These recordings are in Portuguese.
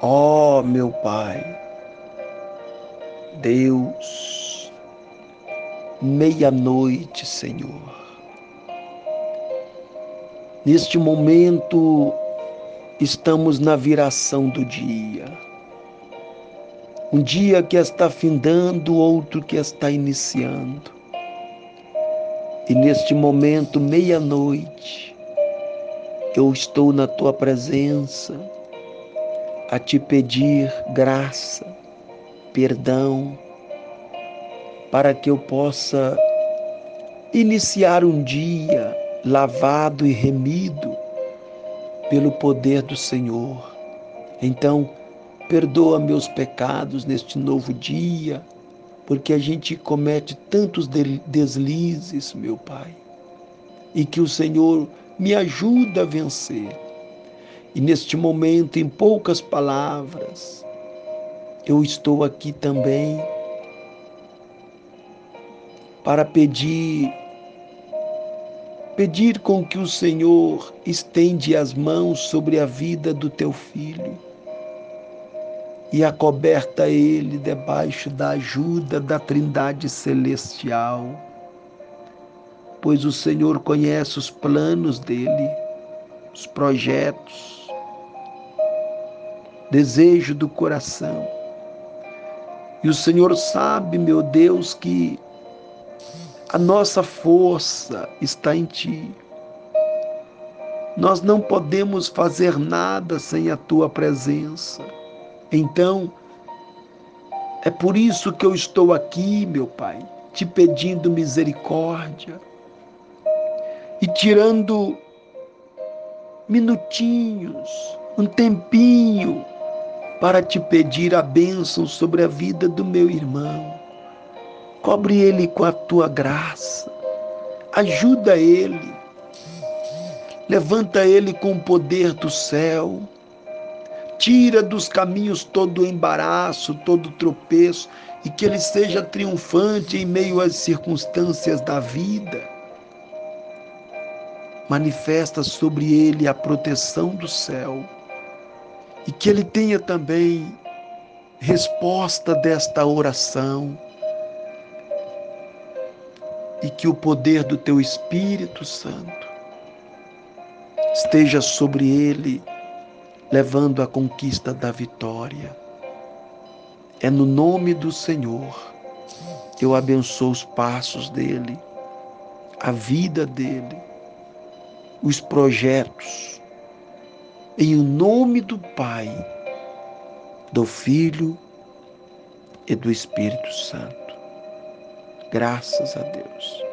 Ó oh, meu Pai, Deus, meia-noite, Senhor. Neste momento, estamos na viração do dia. Um dia que está findando, outro que está iniciando. E neste momento, meia-noite, eu estou na tua presença a te pedir graça, perdão, para que eu possa iniciar um dia lavado e remido pelo poder do Senhor. Então, perdoa meus pecados neste novo dia, porque a gente comete tantos deslizes, meu Pai, e que o Senhor me ajuda a vencer e neste momento, em poucas palavras, eu estou aqui também para pedir pedir com que o Senhor estende as mãos sobre a vida do teu filho e acoberta ele debaixo da ajuda da Trindade celestial, pois o Senhor conhece os planos dele, os projetos, desejo do coração. E o Senhor sabe, meu Deus, que a nossa força está em Ti. Nós não podemos fazer nada sem a Tua presença. Então, é por isso que eu estou aqui, meu Pai, te pedindo misericórdia e tirando minutinhos, um tempinho para te pedir a bênção sobre a vida do meu irmão. Cobre ele com a tua graça. Ajuda ele. Levanta ele com o poder do céu. Tira dos caminhos todo embaraço, todo tropeço e que ele seja triunfante em meio às circunstâncias da vida. Manifesta sobre ele a proteção do céu e que ele tenha também resposta desta oração e que o poder do teu Espírito Santo esteja sobre ele, levando a conquista da vitória. É no nome do Senhor eu abençoo os passos dele, a vida dele, os projetos, em nome do Pai, do Filho e do Espírito Santo. Graças a Deus.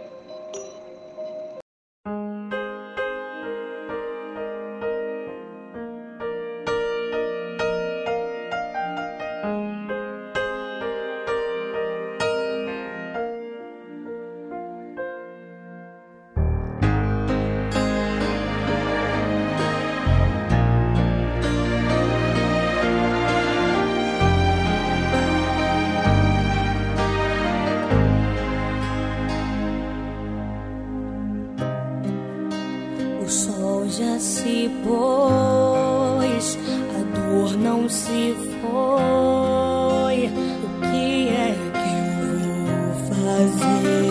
Se pôs, a dor não se foi. O que é que eu vou fazer?